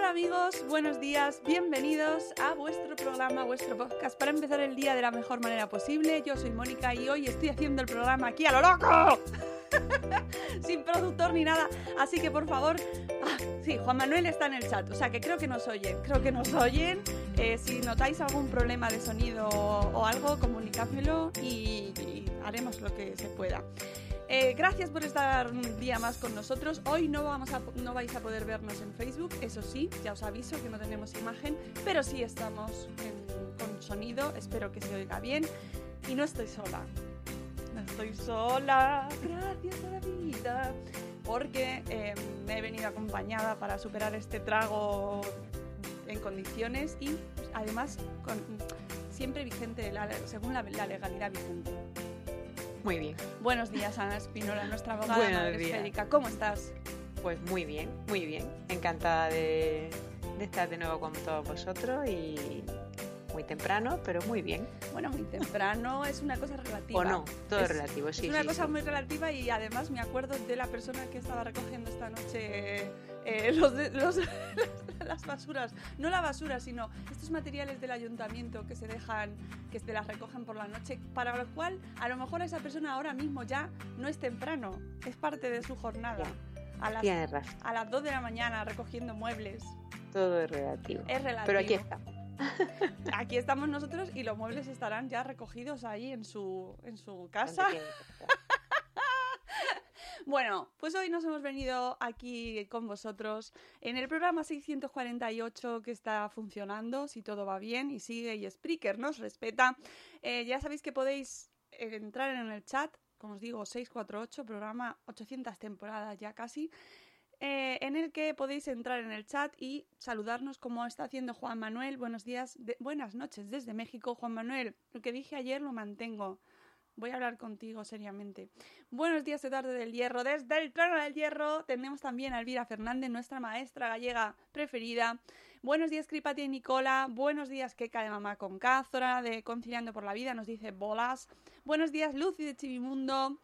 Hola amigos, buenos días, bienvenidos a vuestro programa, vuestro podcast para empezar el día de la mejor manera posible. Yo soy Mónica y hoy estoy haciendo el programa aquí a lo loco. Sin productor ni nada. Así que por favor, ah, sí, Juan Manuel está en el chat, o sea que creo que nos oyen, creo que nos oyen. Eh, si notáis algún problema de sonido o algo, comunicádmelo y haremos lo que se pueda. Eh, gracias por estar un día más con nosotros. Hoy no, vamos a, no vais a poder vernos en Facebook, eso sí, ya os aviso que no tenemos imagen, pero sí estamos con sonido, espero que se oiga bien. Y no estoy sola, no estoy sola, gracias a la vida, porque eh, me he venido acompañada para superar este trago en condiciones y además con, siempre vigente, según la legalidad vigente. Muy bien, Buenos días, Ana Espinola, nuestra abogada Buenos madre días. esférica. ¿Cómo estás? pues muy bien, muy bien. Encantada de, de estar de nuevo con todos vosotros y muy temprano, pero muy bien. Bueno, muy temprano es una cosa relativa. O no, todo Es- es relativo, sí. es una sí, cosa sí. muy relativa y además me acuerdo de la persona que estaba recogiendo esta noche eh, los, las basuras. No la basura, sino estos materiales del ayuntamiento que se dejan, que se las recogen por la noche, para lo cual a lo mejor esa persona ahora mismo ya no es temprano, es parte de su jornada. A las, a las 2 de la mañana recogiendo muebles. todo es relativo. Es relativo. Pero aquí está. Aquí estamos nosotros y los muebles estarán ya recogidos ahí en su, en su casa. Bueno, pues hoy nos hemos venido aquí con vosotros en el programa 648 que está funcionando, si todo va bien y sigue y Spreaker nos respeta. Eh, ya sabéis que podéis eh, entrar en el chat, como os digo, 648, programa 800 temporadas ya casi. eh, en el que podéis entrar en el chat y saludarnos como está haciendo Juan Manuel. Buenos días, de- buenas noches desde México. Juan Manuel, lo que dije ayer lo mantengo. Voy a hablar contigo seriamente. Buenos días de tarde del hierro. Desde el trono del hierro tenemos también a Elvira Fernández, nuestra maestra gallega preferida. Buenos días, Cripatia y Nicola. Buenos días, Keka de Mamá con Cázora, de Conciliando por la Vida, nos dice bolas. Buenos días, Lucy de Chivimundo.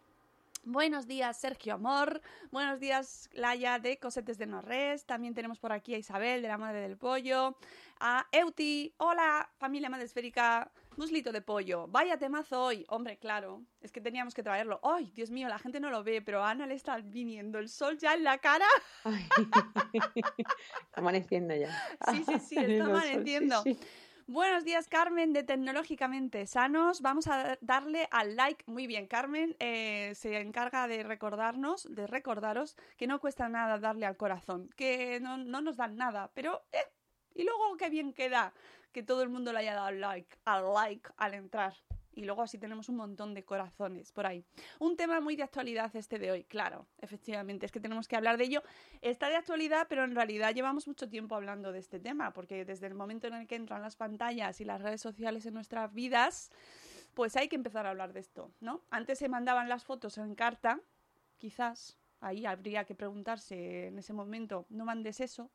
Buenos días, Sergio Amor. Buenos días, Laia de Cosetes de Norres. También tenemos por aquí a Isabel de la Madre del Pollo. A Euti. Hola, familia Madre Esférica. Muslito de pollo. Vaya temazo hoy. Hombre, claro. Es que teníamos que traerlo. ¡Ay, Dios mío! La gente no lo ve, pero a Ana le está viniendo el sol ya en la cara. Ay. Está amaneciendo ya. Sí, sí, sí, está amaneciendo. sí, sí. Buenos días, Carmen, de Tecnológicamente Sanos. Vamos a darle al like. Muy bien, Carmen eh, se encarga de recordarnos, de recordaros que no cuesta nada darle al corazón, que no, no nos dan nada, pero... eh, y luego qué bien queda que todo el mundo le haya dado like, al like al entrar. y luego así tenemos un montón de corazones por ahí. Un tema muy de actualidad este de hoy, claro, efectivamente, es que tenemos que hablar de ello. Está de actualidad, pero en realidad llevamos mucho tiempo hablando de este tema, porque desde el momento en el que entran las pantallas y las redes sociales en nuestras vidas, pues hay que empezar a hablar de esto, ¿no? Antes se mandaban las fotos en carta, quizás, ahí habría que preguntarse en ese momento, no mandes eso,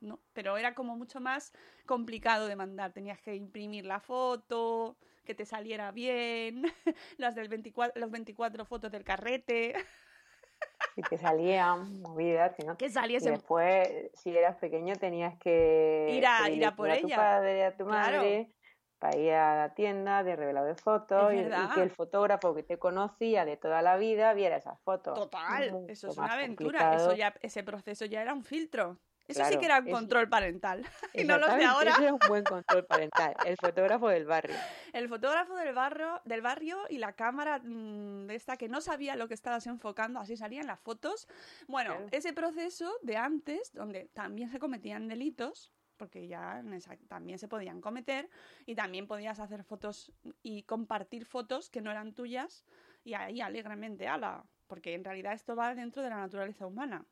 no, pero era como mucho más complicado de mandar, tenías que imprimir la foto, que te saliera bien, las del 24, los 24 fotos del carrete. Y te salían movidas, sino que saliese. después, si eras pequeño, tenías que ir a, ir a por ella. Tu padre, a tu madre, para ir a la tienda de revelado de fotos y, que el fotógrafo que te conocía de toda la vida viera esas fotos. Total, eso es una aventura. Eso ya, ese proceso ya era un filtro. Eso sí que era un control parental. y no los de ahora. Eso era un buen control parental. El fotógrafo del barrio. El fotógrafo del barrio, del barrio y la cámara mm, de esta que no sabía lo que estabas enfocando, así salían las fotos. Bueno, ese proceso de antes, donde también se cometían delitos, porque ya también se podían cometer y también podías hacer fotos y compartir fotos que no eran tuyas y ahí alegremente, ala, porque en realidad esto va dentro de la naturaleza humana.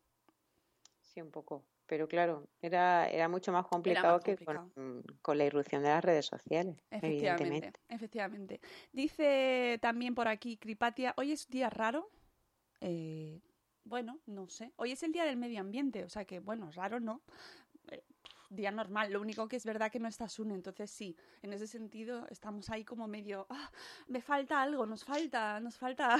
Sí, un poco. Pero claro, era, era mucho más complicado, que con, la irrupción de las redes sociales. Efectivamente, efectivamente. Dice también por aquí Cripatia, hoy es día raro. Eh, bueno, no sé. Hoy es el día del medio ambiente, o sea que, bueno, raro no. Día normal. Lo único que es verdad que no estás uno, entonces sí, en ese sentido estamos ahí como medio, ah, me falta algo, nos falta, nos falta,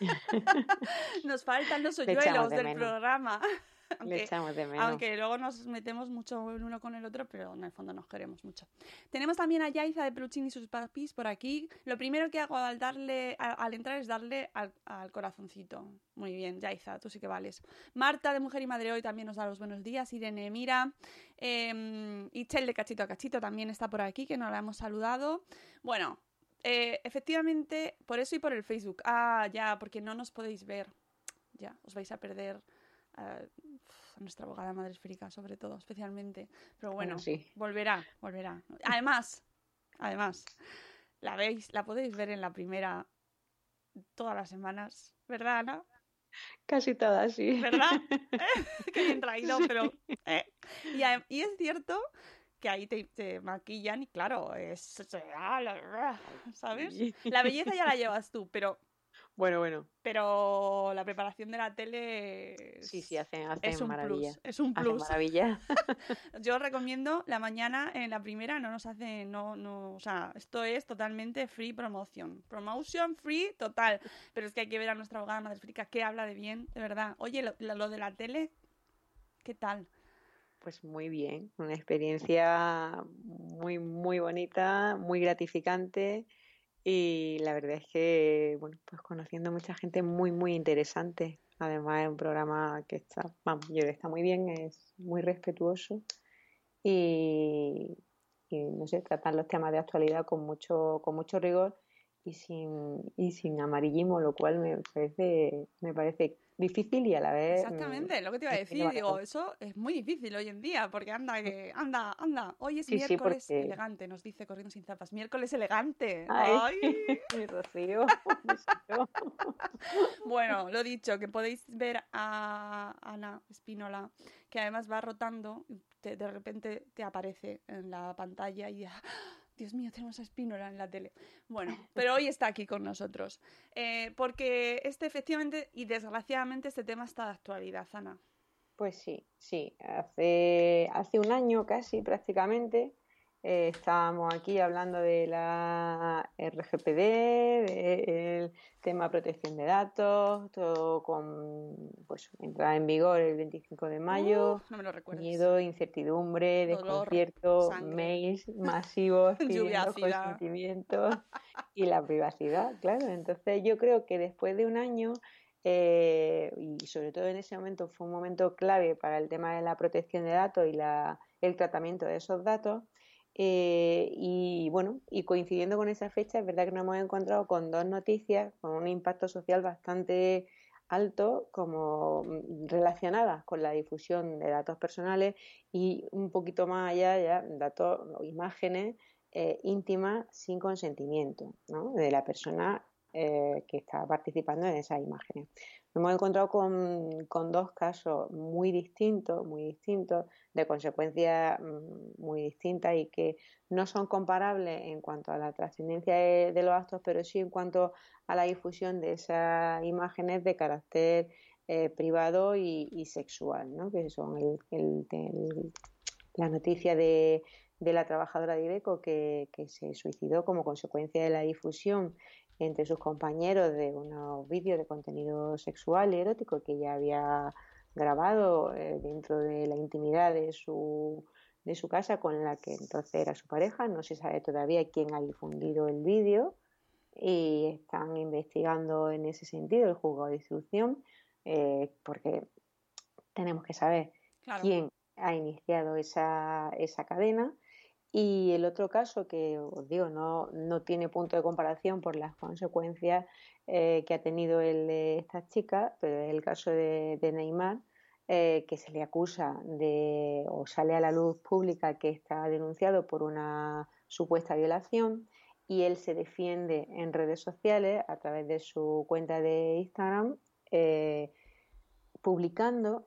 nos faltan los hoyuelos del programa. Aunque, luego nos metemos mucho el uno con el otro, pero en el fondo nos queremos mucho. Tenemos también a Yaiza de Peluchín y sus papis por aquí. Lo primero que hago al darle, al, entrar es darle al, corazoncito. Muy bien, Yaiza, tú sí que vales. Marta de Mujer y Madre Hoy también nos da los buenos días. Irene Mira. Eh, Chel de Cachito a Cachito también está por aquí, que nos la hemos saludado. Bueno, eh, efectivamente, por eso y por el Facebook. Ah, ya, porque no nos podéis ver. Ya, os vais a perder a nuestra abogada madre esférica, sobre todo, especialmente. Pero bueno, sí. volverá, volverá. Además, además, la veis, la podéis ver en la primera todas las semanas, ¿verdad, Ana? Casi todas, sí. ¿Verdad? Qué bien traído, pero... Eh. Y, es cierto que ahí te, te, maquillan y claro, es... ¿Sabes? La belleza ya la llevas tú, pero bueno, bueno. Pero la preparación de la tele sí, sí, hacen, hacen es un maravilla. Plus, es un plus. maravilla. Yo recomiendo la mañana en la primera no nos hace no no, o sea, esto es totalmente free promotion. Promotion free total, pero es que hay que ver a nuestra abogada madre frica que habla de bien, de verdad. Oye, lo, lo de la tele ¿qué tal? Pues muy bien, una experiencia muy muy bonita, muy gratificante y la verdad es que, bueno, pues conociendo mucha gente muy, muy interesante. Además es un programa que está, vamos, yo está muy bien, es muy respetuoso y, no sé, tratan los temas de actualidad con mucho, con mucho rigor y sin, y sin amarillismo, lo cual me parece, me parece difícil y a la vez. Exactamente, lo que te iba a decir, digo, eso es muy difícil hoy en día, porque anda, que, anda, anda, hoy es miércoles elegante, nos dice Corriendo sin zapas, miércoles elegante. Ay, mi Rocío. bueno, lo dicho, que podéis ver a Ana Espínola, que además va rotando, de repente te aparece en la pantalla y Dios mío, tenemos a Espínola en la tele. Bueno, pero hoy está aquí con nosotros. Eh, porque este efectivamente y desgraciadamente este tema está de actualidad, Ana. Pues sí, sí. Hace, hace un año casi prácticamente eh, estábamos aquí hablando de la RGPD, del tema protección de datos, todo con pues entrada en vigor el 25 de mayo. miedo, incertidumbre, desconcierto, mails masivos pidiendo consentimientos y la privacidad, claro. Entonces yo creo que después de un año eh, y sobre todo en ese momento fue un momento clave para el tema de la protección de datos y la, el tratamiento de esos datos. Eh, y bueno, y coincidiendo con esa fecha, es verdad que nos hemos encontrado con dos noticias con un impacto social bastante alto como mm, relacionadas con la difusión de datos personales y un poquito más allá ya datos o imágenes eh, íntimas sin consentimiento ¿no? de la persona eh, que está participando en esas imágenes. Nos hemos encontrado con, dos casos muy distintos, muy distintos, de consecuencias mm, muy distintas y que no son comparables en cuanto a la trascendencia de, los actos, pero sí en cuanto a la difusión de esas imágenes de carácter eh, privado y, sexual, ¿no? que son el, la noticia de, la trabajadora de Ibeco que se suicidó como consecuencia de la difusión entre sus compañeros de unos vídeos de contenido sexual y erótico que ella había grabado eh, dentro de la intimidad de su, de su casa con la que entonces era su pareja. No se sabe todavía quién ha difundido el vídeo y están investigando en ese sentido el juzgado de instrucción eh, porque tenemos que saber quién ha iniciado esa, esa cadena y el otro caso que os digo no, no tiene punto de comparación por las consecuencias eh, que ha tenido el esta chica, pero es el caso de, Neymar, eh, que se le acusa de o sale a la luz pública que está denunciado por una supuesta violación y él se defiende en redes sociales a través de su cuenta de Instagram eh, publicando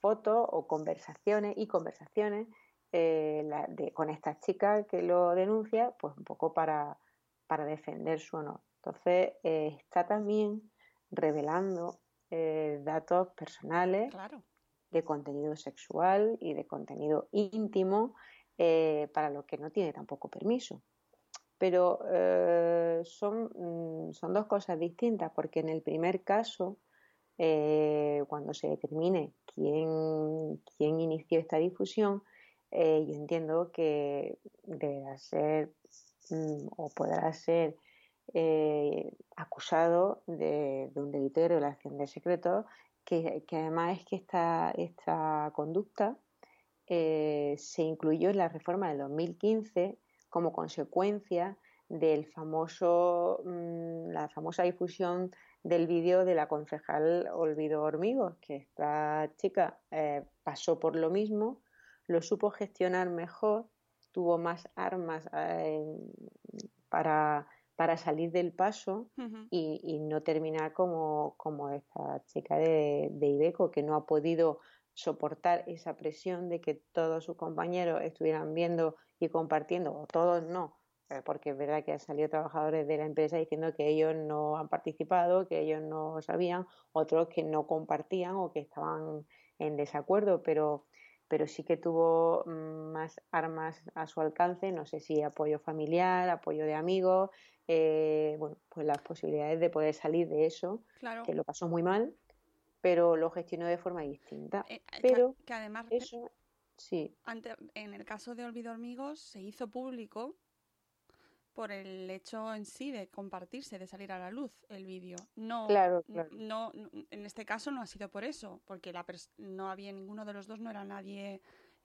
fotos o conversaciones y conversaciones eh, con esta chica que lo denuncia, pues un poco para, para defender su honor. Entonces, eh, está también revelando eh, datos personales de contenido sexual y de contenido íntimo para lo que no tiene tampoco permiso. Pero son, mm, son dos cosas distintas, porque en el primer caso, cuando se determine quién, quién inició esta difusión, eh, yo entiendo que deberá ser mm, o podrá ser eh, acusado de, un delito de revelación de secretos, que, además es que esta, esta conducta eh, se incluyó en la reforma del 2015 como consecuencia del famoso, mm, la famosa difusión del vídeo de la concejal Olvido Hormigos, que esta chica pasó por lo mismo, lo supo gestionar mejor, tuvo más armas eh, para, para, salir del paso y, no terminar como, como esta chica de, de Ibeco, que no ha podido soportar esa presión de que todos sus compañeros estuvieran viendo y compartiendo, o todos no, eh, porque es verdad que han salido trabajadores de la empresa diciendo que ellos no han participado, que ellos no sabían, otros que no compartían o que estaban en desacuerdo, pero pero sí que tuvo mm, más armas a su alcance, no sé si apoyo familiar, apoyo de amigos, eh, bueno, pues las posibilidades de poder salir de eso, que lo pasó muy mal, pero lo gestionó de forma distinta. Eh, pero que, además eso sí. en el caso de Olvido Amigos se hizo público por el hecho en sí de compartirse, de salir a la luz el vídeo. No, claro, No, en este caso no ha sido por eso, porque la no había ninguno de los dos, no era nadie,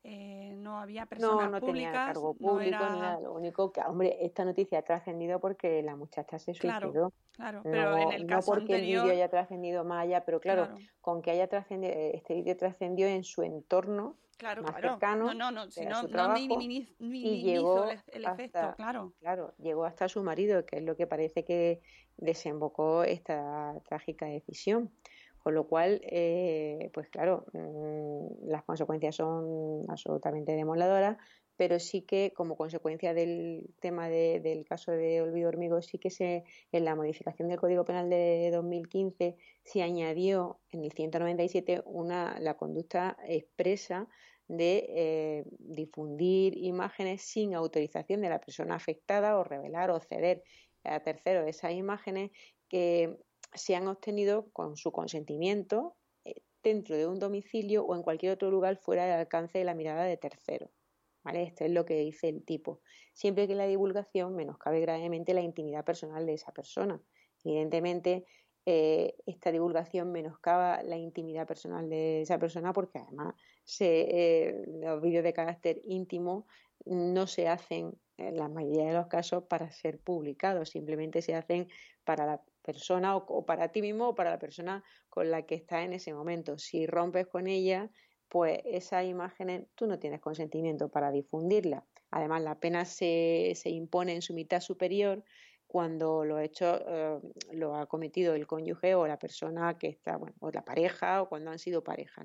eh, no había personas no, no públicas. Tenía cargo público ni nada. Lo único que, hombre, esta noticia ha trascendido porque la muchacha se suicidó. Claro, pero en el caso no porque el vídeo haya trascendido más allá, pero claro, con que haya trascendido, este vídeo trascendió en su entorno claro, más claro. cercano. No, no, no, si no, no y llegó el, efecto, claro. Claro, llegó hasta su marido, que es lo que parece que desembocó esta trágica decisión. Con lo cual, eh, pues claro, mm, las consecuencias son absolutamente demoladoras, pero sí que como consecuencia del tema del caso de Olvido Hormigo, sí que se en la modificación del Código Penal de 2015 se añadió en el 197 una la conducta expresa de eh, difundir imágenes sin autorización de la persona afectada o revelar o ceder a terceros esas imágenes que se han obtenido con su consentimiento eh, dentro de un domicilio o en cualquier otro lugar fuera del alcance de la mirada de terceros. Esto es lo que dice el tipo. Siempre que la divulgación menoscabe gravemente la intimidad personal de esa persona. Evidentemente, eh, esta divulgación menoscaba la intimidad personal de esa persona porque además eh, los vídeos de carácter íntimo no se hacen en la mayoría de los casos para ser publicados, simplemente se hacen para la persona o, para ti mismo o para la persona con la que está en ese momento. Si rompes con ella, pues esas imágenes tú no tienes consentimiento para difundirlas. Además, la pena se, se impone en su mitad superior cuando lo, hecho, eh, lo ha cometido el cónyuge o la persona que está, bueno, o la pareja o cuando han sido pareja.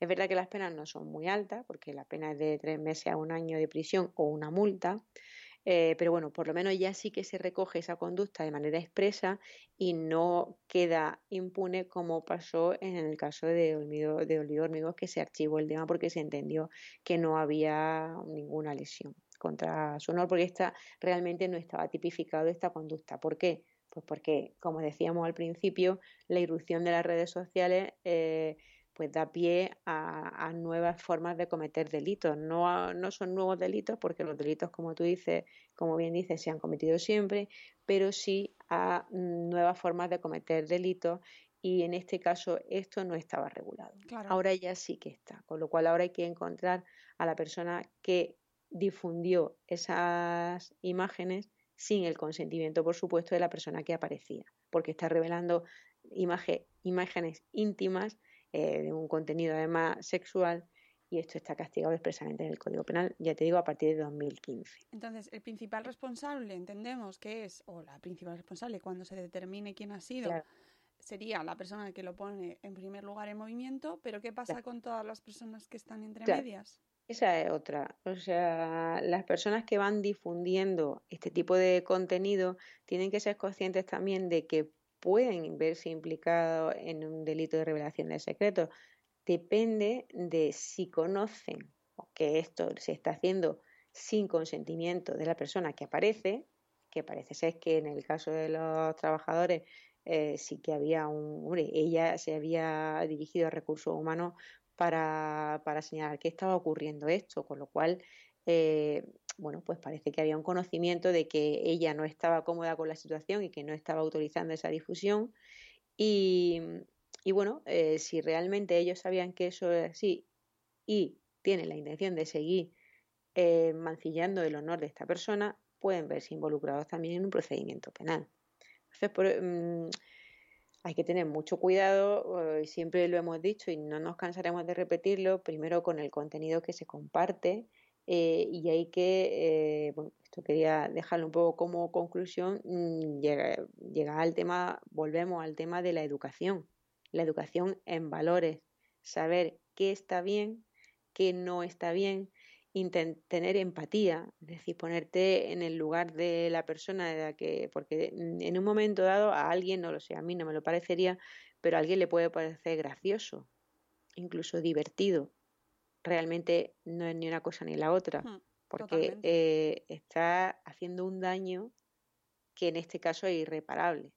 Es verdad que las penas no son muy altas, porque la pena es de tres meses a un año de prisión o una multa, eh, pero bueno, por lo menos ya sí que se recoge esa conducta de manera expresa y no queda impune como pasó en el caso de Olvido, de Hormigos, que se archivó el tema porque se entendió que no había ninguna lesión contra su honor, porque esta realmente no estaba tipificado esta conducta. ¿Por qué? Pues porque, como decíamos al principio, la irrupción de las redes sociales eh, pues da pie a, nuevas formas de cometer delitos. No, no son nuevos delitos porque los delitos, como tú dices, como bien dices, se han cometido siempre, pero sí a nuevas formas de cometer delitos y en este caso esto no estaba regulado. Ahora ya sí que está, con lo cual ahora hay que encontrar a la persona que difundió esas imágenes sin el consentimiento, por supuesto, de la persona que aparecía, porque está revelando imágenes íntimas eh, de un contenido además sexual y esto está castigado expresamente en el Código Penal, ya te digo, a partir de 2015. Entonces, el principal responsable, entendemos que es, o la principal responsable cuando se determine quién ha sido, sería la persona que lo pone en primer lugar en movimiento, pero ¿qué pasa con todas las personas que están entre medias? Esa es otra. O sea, las personas que van difundiendo este tipo de contenido tienen que ser conscientes también de que pueden verse implicados en un delito de revelación de secretos. Depende de si conocen que esto se está haciendo sin consentimiento de la persona que aparece, que parece ser que en el caso de los trabajadores eh, sí que había un... Hombre, ella se había dirigido a recursos humanos para, para señalar que estaba ocurriendo esto, con lo cual eh, bueno, pues parece que había un conocimiento de que ella no estaba cómoda con la situación y que no estaba autorizando esa difusión. Y, bueno, eh, si realmente ellos sabían que eso es así y tienen la intención de seguir eh, mancillando el honor de esta persona, pueden verse involucrados también en un procedimiento penal. Entonces, mm, hay que tener mucho cuidado, eh, siempre lo hemos dicho y no nos cansaremos de repetirlo, primero con el contenido que se comparte, eh, y hay que, eh, bueno, esto quería dejarlo un poco como conclusión, mm, llega, llega al tema, volvemos al tema de la educación, la educación en valores, saber qué está bien, qué no está bien, tener empatía, es decir, ponerte en el lugar de la persona de la que, porque en un momento dado a alguien, no lo sé, a mí no me lo parecería, pero a alguien le puede parecer gracioso, incluso divertido, realmente no es ni una cosa ni la otra, porque eh, está haciendo un daño que en este caso es irreparable.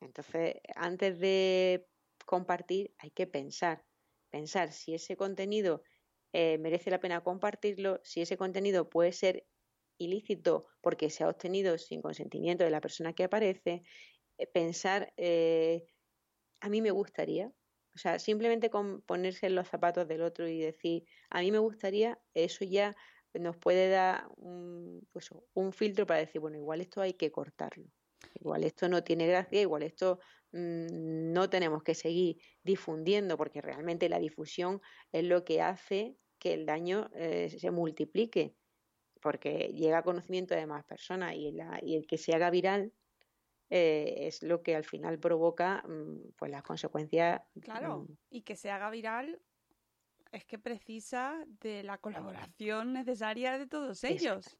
Entonces, antes de compartir, hay que pensar, pensar si ese contenido eh, merece la pena compartirlo, si ese contenido puede ser ilícito porque se ha obtenido sin consentimiento de la persona que aparece, eh, pensar, a mí me gustaría, o sea, simplemente con ponerse en los zapatos del otro y decir, a mí me gustaría, eso ya nos puede dar un, pues, un filtro para decir, bueno, igual esto hay que cortarlo. Igual esto no tiene gracia, igual esto mm, no tenemos que seguir difundiendo, porque realmente la difusión es lo que hace que el daño eh, se multiplique, porque llega a conocimiento de más personas y, la, y el que se haga viral eh, es lo que al final provoca mm, pues las consecuencias. Claro, mm, y que se haga viral es que precisa de la colaboración necesaria de todos ellos.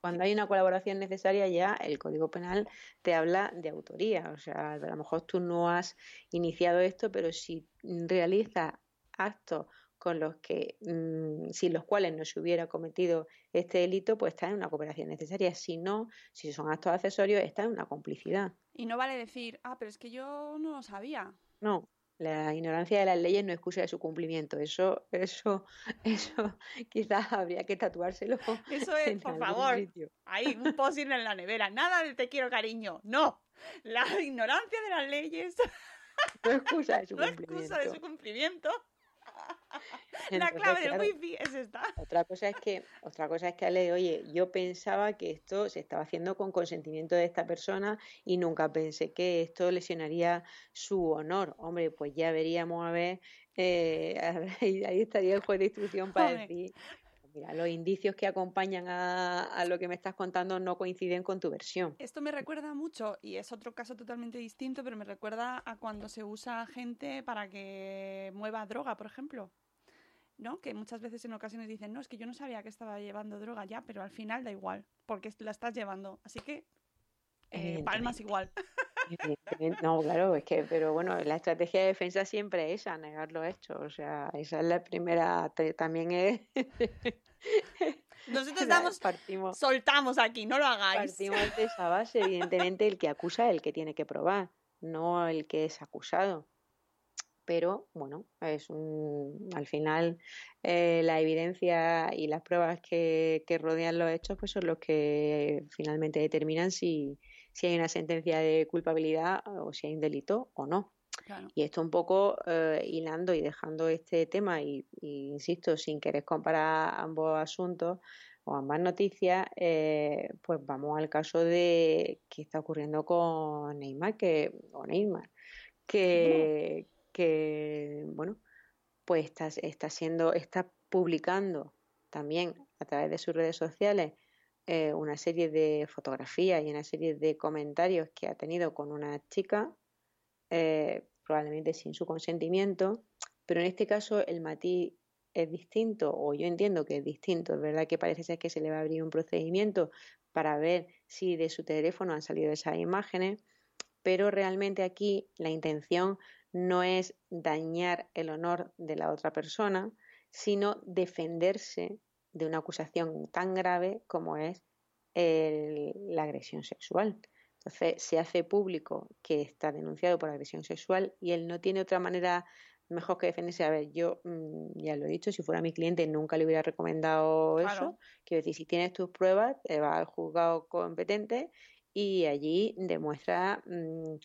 Cuando hay una colaboración necesaria ya el Código Penal te habla de autoría. O sea, a lo mejor tú no has iniciado esto, pero si realizas actos con los que, mm, sin los cuales no se hubiera cometido este delito, pues está en una cooperación necesaria. Si no, si son actos accesorios, está en una complicidad. Y no vale decir, ah, pero es que yo no lo sabía. No, la ignorancia de las leyes no excusa de su cumplimiento. Eso, eso, eso quizás habría que tatuárselo. Eso es, por favor. Ahí, un post en la nevera. Nada de te quiero cariño. No. La ignorancia de las leyes. No excusa de su no excusa de su cumplimiento. La clave del wifi es esta. Otra cosa es que, otra cosa es que Ale, oye, yo pensaba que esto se estaba haciendo con consentimiento de esta persona y nunca pensé que esto lesionaría su honor. Hombre, pues ya veríamos a ver, eh, ahí, estaría el juez de instrucción para decir mira, los indicios que acompañan a, a, lo que me estás contando no coinciden con tu versión. Esto me recuerda mucho, y es otro caso totalmente distinto, pero me recuerda a cuando se usa gente para que mueva droga, por ejemplo. ¿no? Que muchas veces en ocasiones dicen, no, es que yo no sabía que estaba llevando droga ya, pero al final da igual, porque la estás llevando. Así que eh, palmas igual. No, claro, es que, pero bueno, la estrategia de defensa siempre es esa, negar lo hecho. O sea, esa es la primera, también es... Nosotros damos, partimos, soltamos aquí, no lo hagáis. Partimos de esa base, evidentemente el que acusa es el que tiene que probar, no el que es acusado pero bueno, es un, al final eh, la evidencia y las pruebas que, rodean los hechos pues son los que finalmente determinan si, hay una sentencia de culpabilidad o si hay un delito o no. Y esto un poco eh, hilando y dejando este tema y, insisto, sin querer comparar ambos asuntos o ambas noticias, eh, pues vamos al caso de qué está ocurriendo con Neymar, que, o Neymar, que, que, bueno, pues está, está siendo, está publicando también a través de sus redes sociales eh, una serie de fotografías y una serie de comentarios que ha tenido con una chica, eh, probablemente sin su consentimiento, pero en este caso el matiz es distinto, o yo entiendo que es distinto, es verdad que parece ser que se le va a abrir un procedimiento para ver si de su teléfono han salido esas imágenes, pero realmente aquí la intención no es dañar el honor de la otra persona, sino defenderse de una acusación tan grave como es la agresión sexual. Entonces se hace público que está denunciado por agresión sexual y él no tiene otra manera mejor que defenderse. A ver, yo mm, ya lo he dicho, si fuera mi cliente nunca le hubiera recomendado eso. Quiero decir, si tienes tus pruebas, te va al juzgado competente y allí demuestra mm,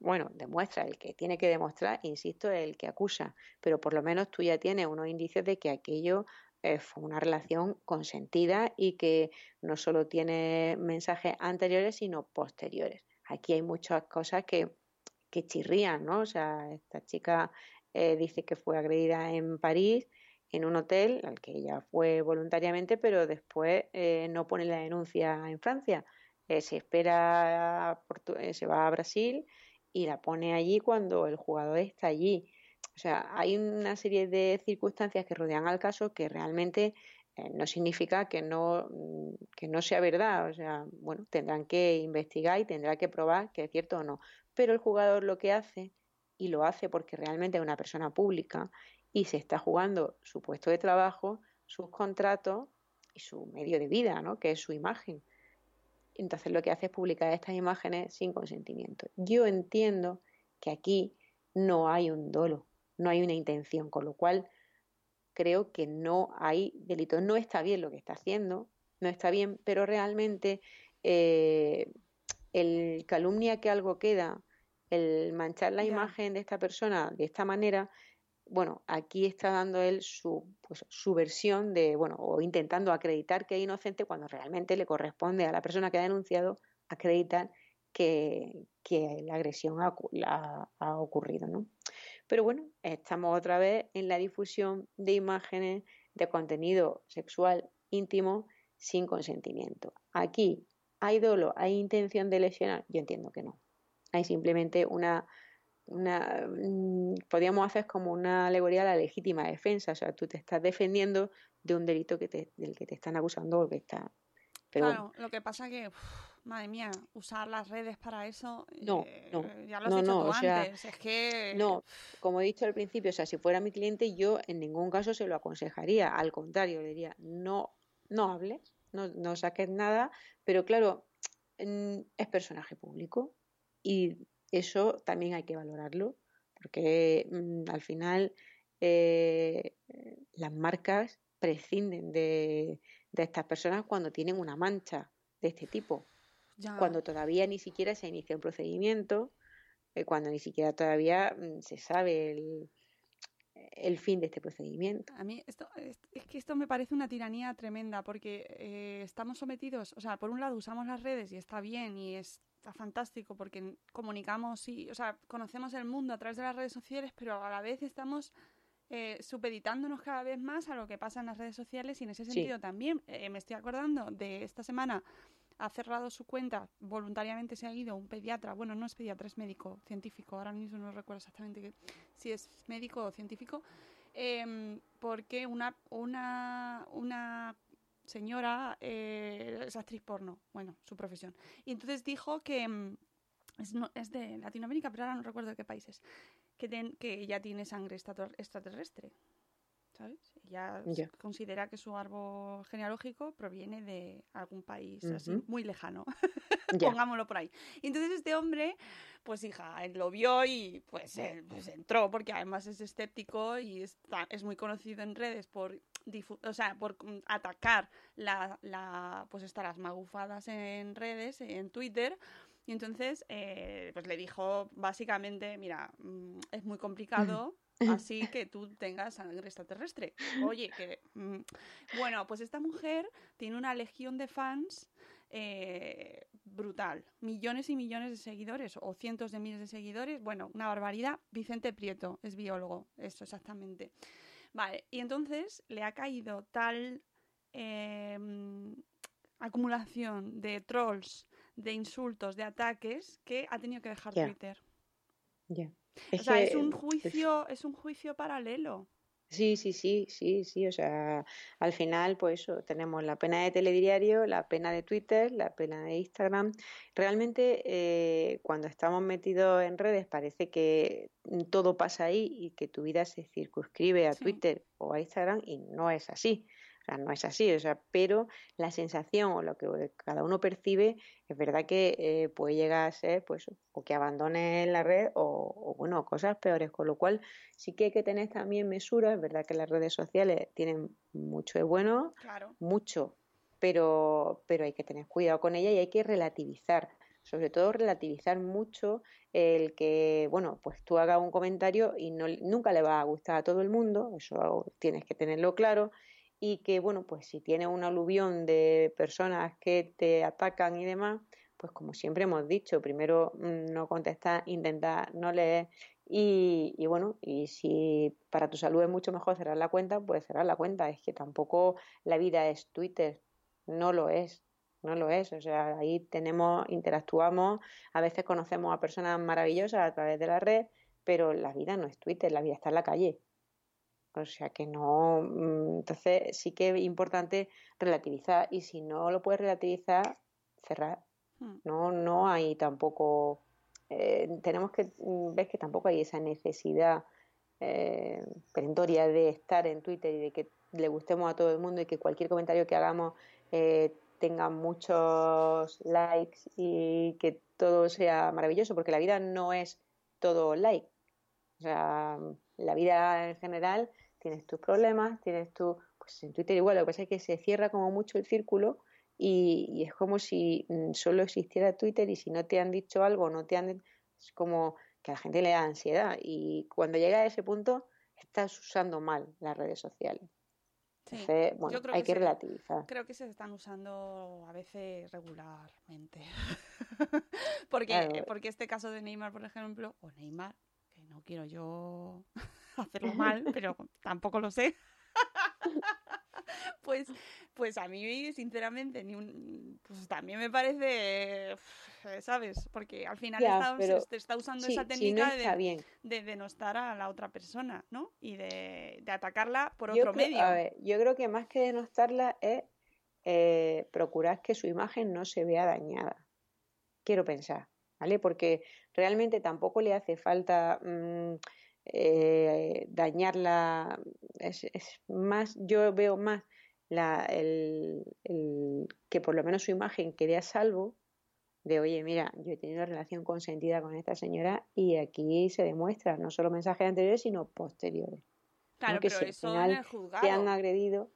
bueno, demuestra el que tiene que demostrar, insisto, el que acusa, pero por lo menos tú ya tienes unos indicios de que aquello eh, fue una relación consentida y que no solo tiene mensajes anteriores, sino posteriores. Aquí hay muchas cosas que, que chirrían, ¿no? O sea, esta chica eh, dice que fue agredida en París, en un hotel al que ella fue voluntariamente, pero después eh, no pone la denuncia en Francia. se espera, se va a Brasil y la pone allí cuando el jugador está allí. O sea, hay una serie de circunstancias que rodean al caso que realmente eh, no significa que no, mm, que no sea verdad. O sea, bueno, tendrán que investigar y tendrá que probar que es cierto o no. Pero el jugador lo que hace, y lo hace porque realmente es una persona pública y se está jugando su puesto de trabajo, sus contratos y su medio de vida, ¿no? que es su imagen entonces lo que hace es publicar estas imágenes sin consentimiento. Yo entiendo que aquí no hay un dolo, no hay una intención, con lo cual creo que no hay delito. No está bien lo que está haciendo, no está bien, pero realmente eh, el calumnia que algo queda, el manchar la imagen de esta persona de esta manera, bueno, aquí está dando él su, pues, su versión de, bueno, o intentando acreditar que es inocente cuando realmente le corresponde a la persona que ha denunciado acreditar que, la agresión ha, ha, ocurrido, ¿no? Pero bueno, estamos otra vez en la difusión de imágenes de contenido sexual íntimo sin consentimiento. Aquí, ¿hay dolo? ¿Hay intención de lesionar? Yo entiendo que no. Hay simplemente una una, mm, podríamos hacer como una alegoría a la legítima defensa, o sea, tú te estás defendiendo de un delito que te, del que te están acusando o que está... claro, lo que pasa que, madre mía, usar las redes para eso, no, eh, no, ya lo has no, tú antes, es que... No, como he dicho al principio, o sea, si fuera mi cliente yo en ningún caso se lo aconsejaría, al contrario, le diría, no, no hables, no, no saques nada, pero claro, es personaje público y eso también hay que valorarlo, porque mm, al final eh, las marcas prescinden de, estas personas cuando tienen una mancha de este tipo, cuando todavía ni siquiera se inicia un procedimiento, eh, cuando ni siquiera todavía mm, se sabe el, el fin de este procedimiento. A mí esto, es, que esto me parece una tiranía tremenda porque eh, estamos sometidos, o sea, por un lado usamos las redes y está bien y está fantástico porque comunicamos y, o sea, conocemos el mundo a través de las redes sociales, pero a la vez estamos eh, supeditándonos cada vez más a lo que pasa en las redes sociales y en ese sentido también eh, me estoy acordando de esta semana ha cerrado su cuenta, voluntariamente se ha ido un pediatra, bueno, no es pediatra, es médico, científico, ahora mismo no recuerdo exactamente si es médico o científico, em, porque una, una, una señora eh, es actriz porno, bueno, su profesión. Y entonces dijo que em, es, es de Latinoamérica, pero ahora no recuerdo de qué países, que, que ella tiene sangre extraterrestre. ¿sabes? Ella considera que su árbol genealógico proviene de algún país así muy lejano, pongámoslo por ahí. Y entonces este hombre, pues hija, él lo vio y pues, pues entró, porque además es escéptico y está, es muy conocido en redes por o sea, por mm, atacar la, la, pues estas las magufadas en redes, en Twitter, y entonces, eh, pues le dijo básicamente, mira, mm, es muy complicado así que tú tengas sangre extraterrestre. Oye, que... Mm, bueno, pues esta mujer tiene una legión de fans eh, brutal. Millones y millones de seguidores o cientos de miles de seguidores. Bueno, una barbaridad. Vicente Prieto es biólogo, eso exactamente. Vale, y entonces le ha caído tal em, acumulación de trolls, de insultos, de ataques, que ha tenido que dejar Twitter. Ya. Es o sea, es un juicio, es un juicio paralelo. Sí, sí, sí, sí, sí. O sea, al final, pues eso, tenemos la pena de telediario, la pena de Twitter, la pena de Instagram. Realmente, eh, cuando estamos metidos en redes, parece que todo pasa ahí y que tu vida se circunscribe a Twitter o a Instagram y no es así no es así, o sea, pero la sensación o lo que cada uno percibe es verdad que eh, puede llegar a ser, pues, o que abandone la red o, bueno, cosas peores, con lo cual sí que hay que tener también mesura, es verdad que las redes sociales tienen mucho de bueno, mucho, pero, pero hay que tener cuidado con ella y hay que relativizar sobre todo relativizar mucho el que, bueno, pues tú hagas un comentario y no, nunca le va a gustar a todo el mundo, eso tienes que tenerlo claro, y que, bueno, pues si tiene un aluvión de personas que te atacan y demás, pues como siempre hemos dicho, primero mm, no contestar, intentar no leer y, y, bueno, y si para tu salud es mucho mejor cerrar la cuenta, pues cerrar la cuenta. Es que tampoco la vida es Twitter, no lo es, no lo es. O sea, ahí tenemos, interactuamos, a veces conocemos a personas maravillosas a través de la red, pero la vida no es Twitter, la vida está en la calle. O sea que no, mm, entonces sí que es importante relativizar y si no lo puedes relativizar, cerrar. Hmm. No, no hay tampoco, eh, tenemos que mm, ver que tampoco hay esa necesidad eh, perentoria de estar en Twitter y de que le gustemos a todo el mundo y que cualquier comentario que hagamos eh, tenga muchos likes y que todo sea maravilloso, porque la vida no es todo like. O sea, la vida en general tienes tus problemas, tienes tu, pues en Twitter igual, lo que pasa es que se cierra como mucho el círculo y, es como si mm, solo existiera Twitter y si no te han dicho algo, no te han, es como que a la gente le da ansiedad y cuando llega a ese punto estás usando mal las redes sociales. Entonces, bueno, hay que, relativizar. Creo que se están usando a veces regularmente. porque, porque este caso de Neymar, por ejemplo, o Neymar, que no quiero yo hacerlo mal, pero tampoco lo sé. pues, pues a mí, sinceramente, ni un, pues también me parece, ¿sabes? Porque al final se, está usando esa técnica de, de, denostar a la otra persona, ¿no? Y de, atacarla por otro medio. A ver, yo creo que más que denostarla es eh, procurar que su imagen no se vea dañada. Quiero pensar, ¿vale? Porque realmente tampoco le hace falta... Mm, eh, dañarla. Es, más, yo veo más la, el, que por lo menos su imagen quede a salvo de, oye, mira, yo he tenido relación consentida con esta señora y aquí se demuestra no solo mensajes anteriores, sino posteriores. Claro, pero eso en el juzgado. Te han agredido.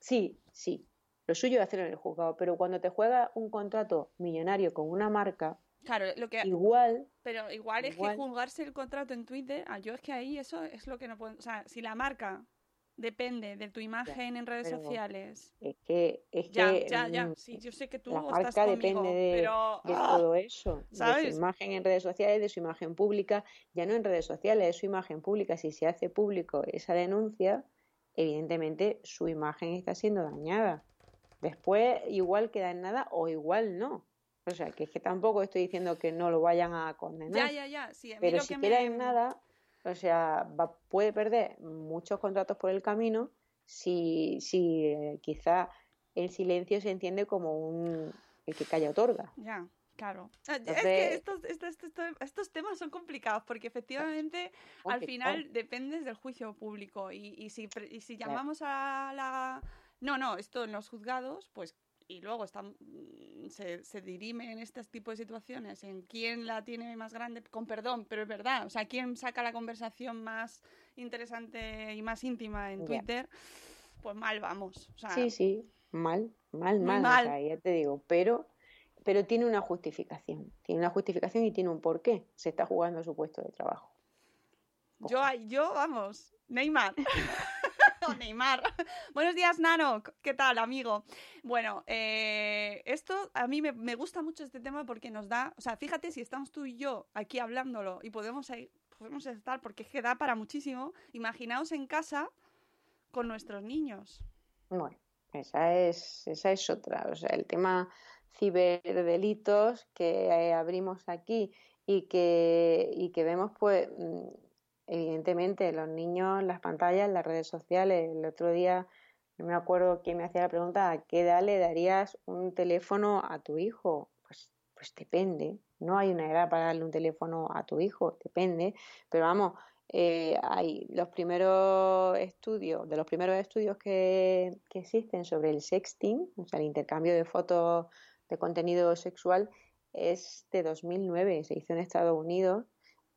Sí, sí. Lo suyo es hacerlo en el juzgado, pero cuando te juega un contrato millonario con una marca, Claro, lo que... Igual... Pero igual, es que juzgarse el contrato en Twitter, ah, yo es que ahí eso es lo que no puedo... O sea, si la marca Depende de tu imagen en redes sociales. Es que, es Ya, que ya, ya. mm, Sí, yo sé que tú la estás marca conmigo, depende de, pero de ¡ah! todo eso, de ¿sabes? su imagen en redes sociales, de su imagen pública, ya no en redes sociales, es su imagen pública. Si se hace público esa denuncia, evidentemente su imagen está siendo dañada. Después igual queda en nada o igual no. O sea, que es que tampoco estoy diciendo que no lo vayan a condenar. ya, ya, ya. Sí, a mí Pero lo si que queda me- en nada, o sea, va- puede perder muchos contratos por el camino si, si eh, quizá el silencio se entiende como un el que calla otorga. Ya, claro. Ah, Es que estos, estos, estos, estos temas son complicados porque efectivamente al final dependes del juicio público y, y si, y si llamamos a la... No, no, esto en los juzgados, pues y luego están, mm, se, se dirime en este tipo de situaciones en quién la tiene más grande, con perdón, pero es verdad, o sea, quién saca la conversación más interesante y más íntima en. Twitter, pues mal vamos. O sea, Sí, sí, mal, mal, mal, o mal. sea, ya te digo, pero pero tiene una justificación, tiene una justificación y tiene un porqué. Se está jugando su puesto de trabajo. Yo, yo, vamos, Neymar. Neymar. Buenos días, Nano. ¿Qué tal, amigo? Bueno, eh, esto a mí me, me gusta mucho este tema porque nos da, o sea, fíjate si estamos tú y yo aquí hablándolo y podemos, podemos estar, porque es que da para muchísimo. Imaginaos en casa con nuestros niños. Bueno, esa es, esa es otra. O sea, el tema ciberdelitos que eh, abrimos aquí y que, y que vemos, pues, mm, evidentemente, los niños, las pantallas, las redes sociales. El otro día, no me acuerdo quién me hacía la pregunta, ¿a qué edad le darías un teléfono a tu hijo? Pues, pues depende. No hay una edad para darle un teléfono a tu hijo, depende. Pero vamos, eh, hay los primeros estudios, de los primeros estudios que, que existen sobre el sexting, o sea, el intercambio de fotos de contenido sexual, es de 2009, se hizo en Estados Unidos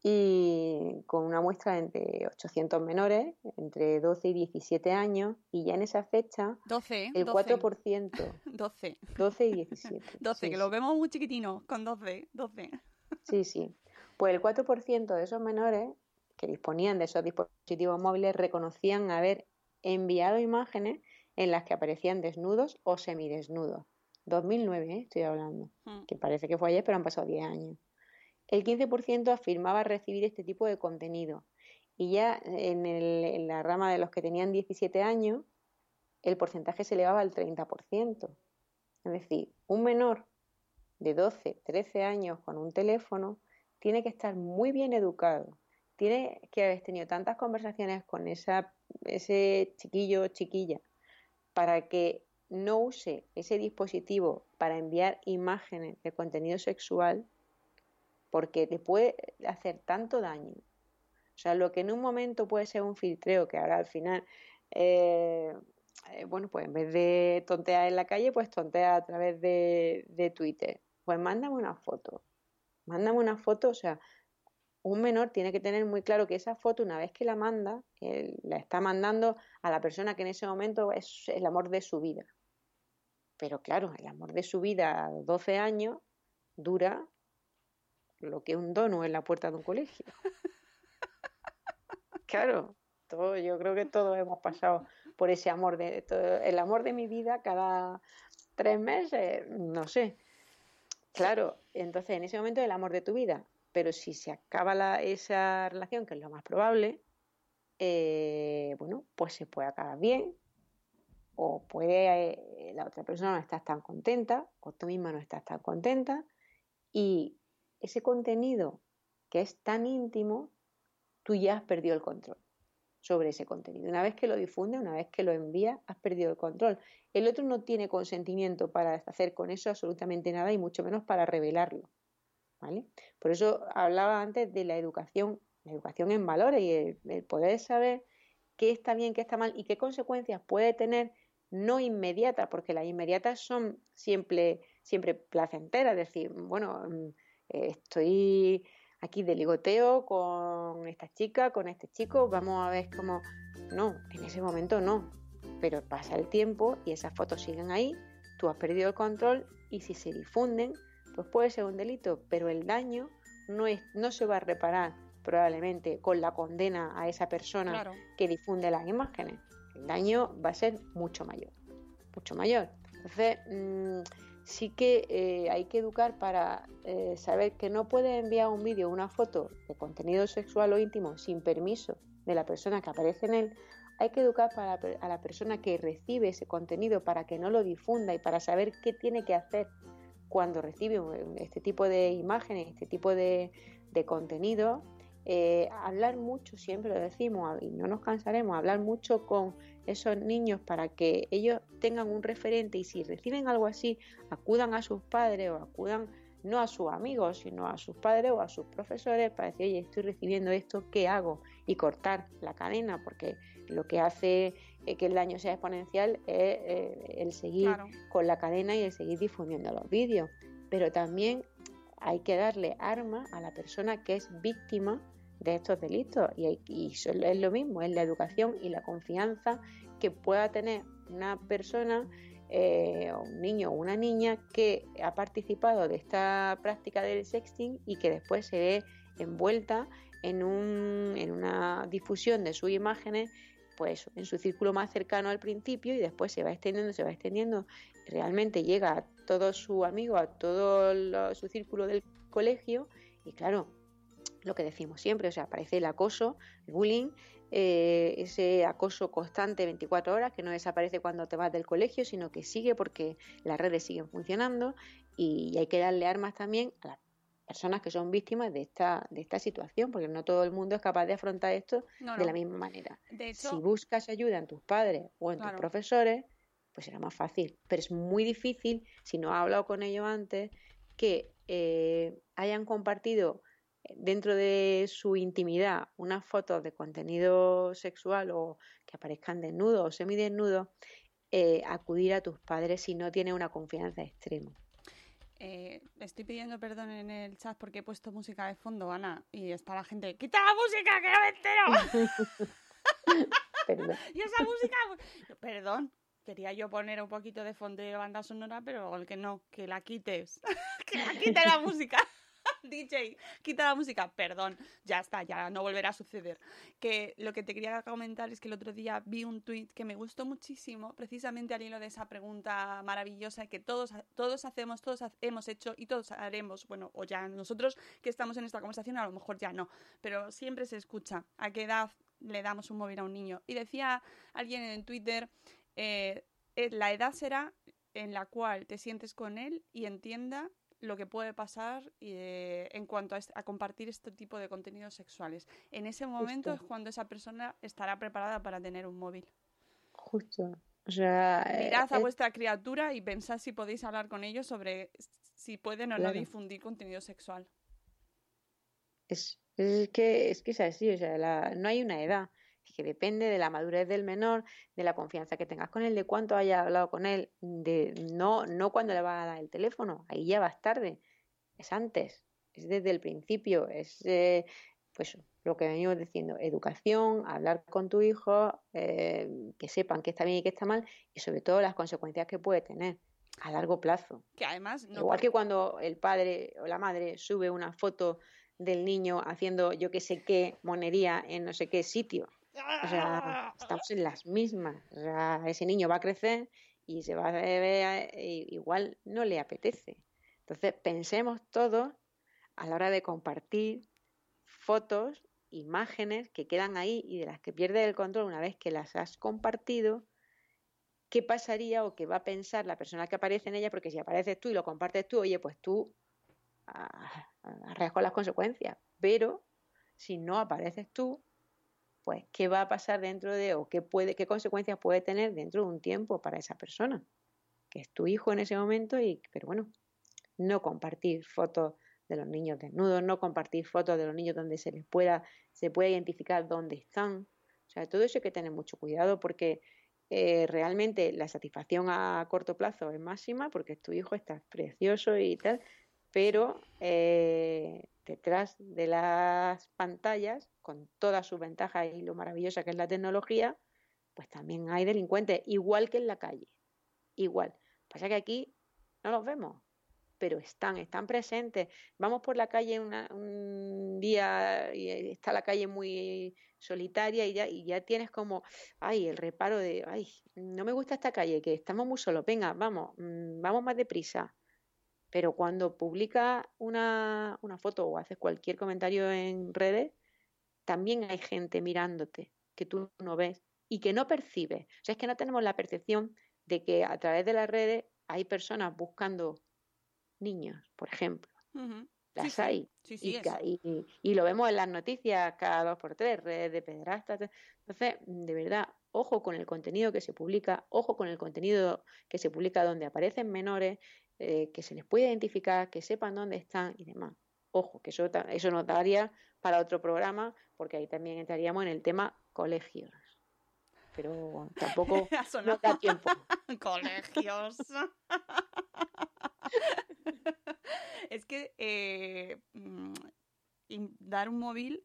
y con una muestra de entre 800 menores, entre 12 y 17 años, y ya en esa fecha 12, el 12. 4%, 12. 12 y 17. 12, sí, que sí. lo vemos muy chiquitino, con 12, 12. Sí, sí. Pues el 4% de esos menores que disponían de esos dispositivos móviles reconocían haber enviado imágenes en las que aparecían desnudos o semidesnudos. 2009, ¿eh? estoy hablando, Mm. que parece que fue ayer, pero han pasado 10 años. El 15% afirmaba recibir este tipo de contenido. Y ya en, la rama de los que tenían 17 años, el porcentaje se elevaba al 30%. Es decir, un menor de 12, 13 años con un teléfono tiene que estar muy bien educado. Tiene que haber tenido tantas conversaciones con ese chiquillo o chiquilla para que no use ese dispositivo para enviar imágenes de contenido sexual porque te puede hacer tanto daño. O sea, lo que en un momento puede ser un filtreo, que ahora al final, eh, eh, bueno, pues en vez de tontear en la calle, pues tontea a través de, de Twitter. Pues mándame una foto. Mándame una foto, o sea, un menor tiene que tener muy claro que esa foto, una vez que la manda, él la está mandando a la persona que en ese momento es el amor de su vida. Pero claro, el amor de su vida a 12 años dura lo que un dono en la puerta de un colegio. Claro, todo, yo creo que todos hemos pasado por ese amor de todo- el amor de mi vida cada tres meses, no sé. Claro, entonces en ese momento el amor de tu vida, pero si se acaba la- esa relación, que es lo más probable, eh, bueno, pues se puede acabar bien, o puede eh, la otra persona no estar tan contenta, o tú misma no estás tan contenta, y ese contenido que es tan íntimo, tú ya has perdido el control sobre ese contenido. Una vez que lo difunde, una vez que lo envía, has perdido el control. El otro no tiene consentimiento para hacer con eso absolutamente nada y mucho menos para revelarlo. ¿vale? Por eso hablaba antes de la educación, la educación en valores y el, poder saber qué está bien, qué está mal y qué consecuencias puede tener no inmediatas, porque las inmediatas son siempre, siempre placenteras, es decir, bueno, eh, estoy aquí de ligoteo con esta chica, con este chico, vamos a ver cómo... No, en ese momento no, pero pasa el tiempo y esas fotos siguen ahí, tú has perdido el control y si se difunden, pues puede ser un delito, pero el daño no, es, no se va a reparar probablemente con la condena a esa persona Claro. que difunde las imágenes. el daño va a ser mucho mayor, mucho mayor. Entonces, mm, sí que eh, hay que educar para eh, saber que no puede enviar un vídeo o una foto de contenido sexual o íntimo sin permiso de la persona que aparece en él. Hay que educar para, a la persona que recibe ese contenido para que no lo difunda y para saber qué tiene que hacer cuando recibe este tipo de imágenes, este tipo de, contenido eh, hablar mucho, siempre lo decimos y no nos cansaremos, hablar mucho con esos niños para que ellos tengan un referente y si reciben algo así, acudan a sus padres o acudan no a sus amigos, sino a sus padres o a sus profesores para decir, oye, estoy recibiendo esto, ¿qué hago? Y cortar la cadena, porque lo que hace eh, que el daño sea exponencial es eh, el seguir con la cadena y el seguir difundiendo los vídeos. Pero también hay que darle arma a la persona que es víctima de estos delitos. Y, es lo mismo, es la educación y la confianza que pueda tener una persona, eh, un niño o una niña que ha participado de esta práctica del sexting y que después se ve envuelta en, un, en una difusión de sus imágenes pues en su círculo más cercano al principio y después se va extendiendo, se va extendiendo, realmente llega a todo su amigo, a todo su círculo del colegio y claro, lo que decimos siempre, o sea, aparece el acoso, el bullying, eh, ese acoso constante 24 horas que no desaparece cuando te vas del colegio, sino que sigue porque las redes siguen funcionando y hay que darle armas también a las personas que son víctimas de esta, de esta situación, porque no todo el mundo es capaz de afrontar esto de la misma manera. si buscas ayuda en tus padres o en tus profesores, pues será más fácil. Pero es muy difícil, si no has hablado con ellos antes, que eh, hayan compartido dentro de su intimidad unas fotos de contenido sexual o que aparezcan desnudos o semidesnudos, eh, acudir a tus padres si no tienes una confianza extrema. Eh, estoy pidiendo perdón en el chat porque he puesto música de fondo, Ana, y está la gente, ¡quita la música que no me entero! perdón. y esa música, perdón, quería yo poner un poquito de fondo de banda sonora, pero el que no, que la quites, que la quite la música. DJ, quita la música. Perdón, ya está, ya no volverá a suceder. Que lo que te quería comentar es que el otro día vi un tweet que me gustó muchísimo, precisamente al hilo de esa pregunta maravillosa que todos, todos hacemos, todos hemos hecho y todos haremos. Bueno, o ya nosotros que estamos en esta conversación, a lo mejor ya no, pero siempre se escucha. ¿A qué edad le damos un móvil a un niño? Y decía alguien en Twitter, eh, eh, la edad será en la cual te sientes con él y entienda lo que puede pasar eh, en cuanto a, compartir este tipo de contenidos sexuales. En ese momento es cuando esa persona estará preparada para tener un móvil. Justo. O sea, Mirad a vuestra criatura y pensad si podéis hablar con ellos sobre si pueden o no difundir contenido sexual. Es, que, es que es así, o sea, no hay una edad que depende de la madurez del menor, de la confianza que tengas con él, de cuánto hayas hablado con él, de no, no cuando le vas a dar el teléfono, ahí ya vas tarde, es antes, es desde el principio, es eh, pues lo que venimos diciendo, educación, hablar con tu hijo, eh, que sepan que está bien y que está mal, y sobre todo las consecuencias que puede tener a largo plazo. Que además Igual que cuando el padre o la madre sube una foto del niño haciendo yo que sé qué monería en no sé qué sitio o sea, estamos en las mismas. O sea, ese niño va a crecer y se va a ver, igual no le apetece. Entonces, pensemos todos a la hora de compartir fotos, imágenes que quedan ahí y de las que pierdes el control una vez que las has compartido, qué pasaría o qué va a pensar la persona que aparece en ella, porque si apareces tú y lo compartes tú, oye, pues tú arreas con las consecuencias. Pero si no apareces tú, pues qué va a pasar dentro de o qué puede qué consecuencias puede tener dentro de un tiempo para esa persona que es tu hijo en ese momento y pero bueno no compartir fotos de los niños desnudos no compartir fotos de los niños donde se les pueda se pueda identificar dónde están. O sea todo eso hay que tener mucho cuidado porque eh, realmente la satisfacción a corto plazo es máxima porque tu hijo está precioso y tal pero eh, detrás de las pantallas, con todas sus ventajas y lo maravillosa que es la tecnología, pues también hay delincuentes, igual que en la calle. Igual. Pasa que aquí no los vemos, pero están, están presentes. Vamos por la calle un día y está la calle muy solitaria y ya, tienes como, ay, el reparo de, ay, no me gusta esta calle, que estamos muy solos, venga, vamos, mm, vamos más deprisa. Pero cuando publicas una, una foto o haces cualquier comentario en redes, también hay gente mirándote que tú no ves y que no percibes. O sea, es que no tenemos la percepción de que a través de las redes hay personas buscando niños, por ejemplo. Las hay. y, lo vemos en las noticias cada dos por tres, redes de pedrastas. Entonces, de verdad, ojo con el contenido que se publica, ojo con el contenido que se publica donde aparecen menores, eh, que se les puede identificar, que sepan dónde están y demás. Ojo, que eso, eso nos daría para otro programa, porque ahí también entraríamos en el tema colegios. Pero tampoco nos da tiempo. colegios. es que eh, mm, dar un móvil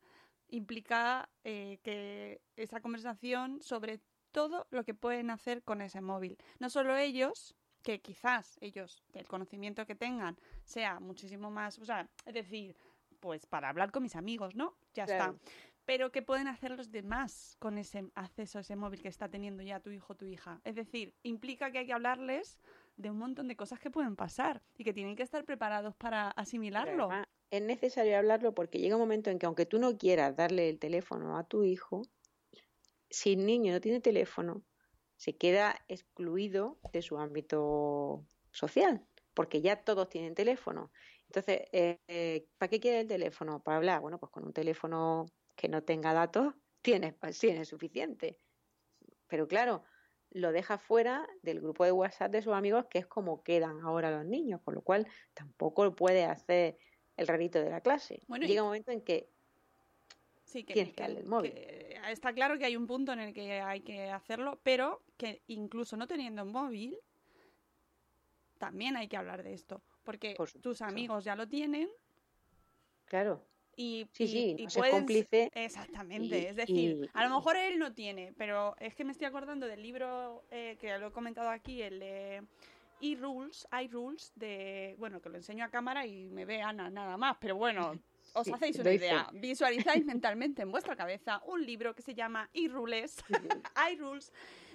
implica eh, que esa conversación sobre todo lo que pueden hacer con ese móvil. No solo ellos, que quizás ellos, el conocimiento que tengan, sea muchísimo más, o sea, es decir, pues para hablar con mis amigos, ¿no? Ya está. Pero ¿qué pueden hacer los demás con ese acceso a ese móvil que está teniendo ya tu hijo o tu hija? Es decir, implica que hay que hablarles de un montón de cosas que pueden pasar y que tienen que estar preparados para asimilarlo. Es necesario hablarlo porque llega un momento en que aunque tú no quieras darle el teléfono a tu hijo, si el niño no tiene teléfono, se queda excluido de su ámbito social, porque ya todos tienen teléfono. Entonces, eh, eh, ¿para qué quiere el teléfono? Para hablar. Bueno, pues con un teléfono que no tenga datos, tiene, tiene suficiente. Pero claro, lo deja fuera del grupo de WhatsApp de sus amigos, que es como quedan ahora los niños, con lo cual tampoco puede hacer el rarito de la clase. Llega un momento en que sí, que, tienes que, darle el móvil. Está claro que hay un punto en el que hay que hacerlo, pero que incluso no teniendo un móvil, también hay que hablar de esto, porque tus amigos ya lo tienen. Claro. Y, sí, sí, y, cómplice. Exactamente, es decir, a lo mejor él no tiene, pero es que me estoy acordando del libro eh, que lo he comentado aquí, el de e-rules, rules de, bueno, que lo enseño a cámara y me ve Ana nada más, pero bueno, os hacéis una idea, visualizáis mentalmente en vuestra cabeza un libro que se llama e-rules, rules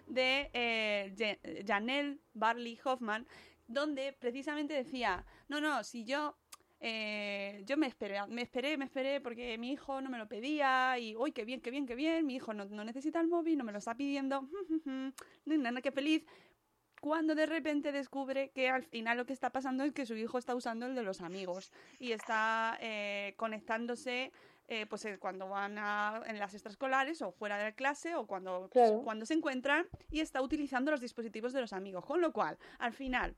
de eh, Janelle Barley Hoffman, donde precisamente decía, no, no, si yo eh, yo me esperé, me esperé, me esperé porque mi hijo no me lo pedía y, uy, qué bien, qué bien, qué bien, mi hijo no, necesita el móvil, no me lo está pidiendo, nana, qué feliz. Cuando de repente descubre que al final lo que está pasando es que su hijo está usando el de los amigos y está eh, conectándose eh, pues cuando van a, en las extraescolares o fuera de la clase o cuando, cuando se encuentran y está utilizando los dispositivos de los amigos. Con lo cual, al final,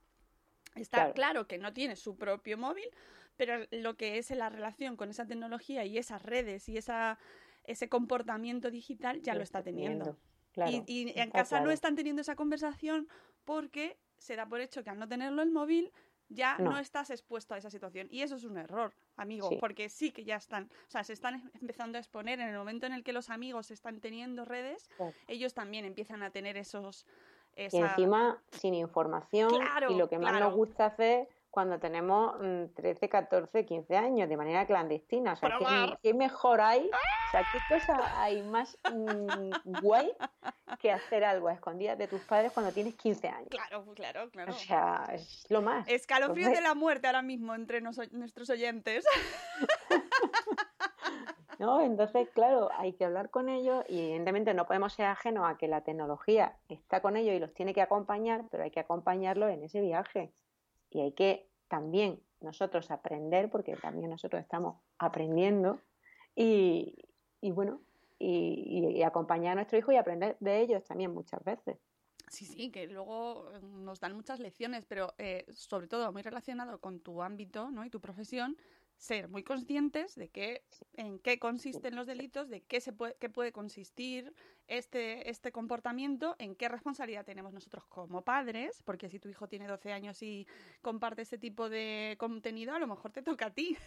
está claro que no tiene su propio móvil, pero lo que es la relación con esa tecnología y esas redes y esa, ese comportamiento digital ya lo, está teniendo. y, en casa no están teniendo esa conversación porque se da por hecho que al no tenerlo el móvil ya no. estás expuesto a esa situación. Y eso es un error, amigo, porque sí que ya están, o sea, se están empezando a exponer en el momento en el que los amigos están teniendo redes, ellos también empiezan a tener esos... Y encima sin información y lo que más nos gusta hacer cuando tenemos 13, 14, 15 años de manera clandestina. O sea, ¿qué, mejor hay? O sea, ¿qué cosa hay más mm, guay que hacer algo a escondidas de tus padres cuando tienes 15 años? Claro, claro, claro. O sea, es lo más. Escalofríos de la muerte ahora mismo entre nuestros oyentes. ¿no? Entonces, claro, hay que hablar con ellos y evidentemente no podemos ser ajenos a que la tecnología está con ellos y los tiene que acompañar, pero hay que acompañarlos en ese viaje y hay que también nosotros aprender, porque también nosotros estamos aprendiendo, y, bueno, y, acompañar a nuestro hijo y aprender de ellos también muchas veces. Sí, sí, que luego eh, nos dan muchas lecciones, pero eh, sobre todo muy relacionado con tu ámbito ¿no? y tu profesión, ser muy conscientes de qué, en qué consisten los delitos, de qué, se puede, qué puede consistir este, este comportamiento, en qué responsabilidad tenemos nosotros como padres, porque si tu hijo tiene 12 años y comparte este tipo de contenido, a lo mejor te toca a ti.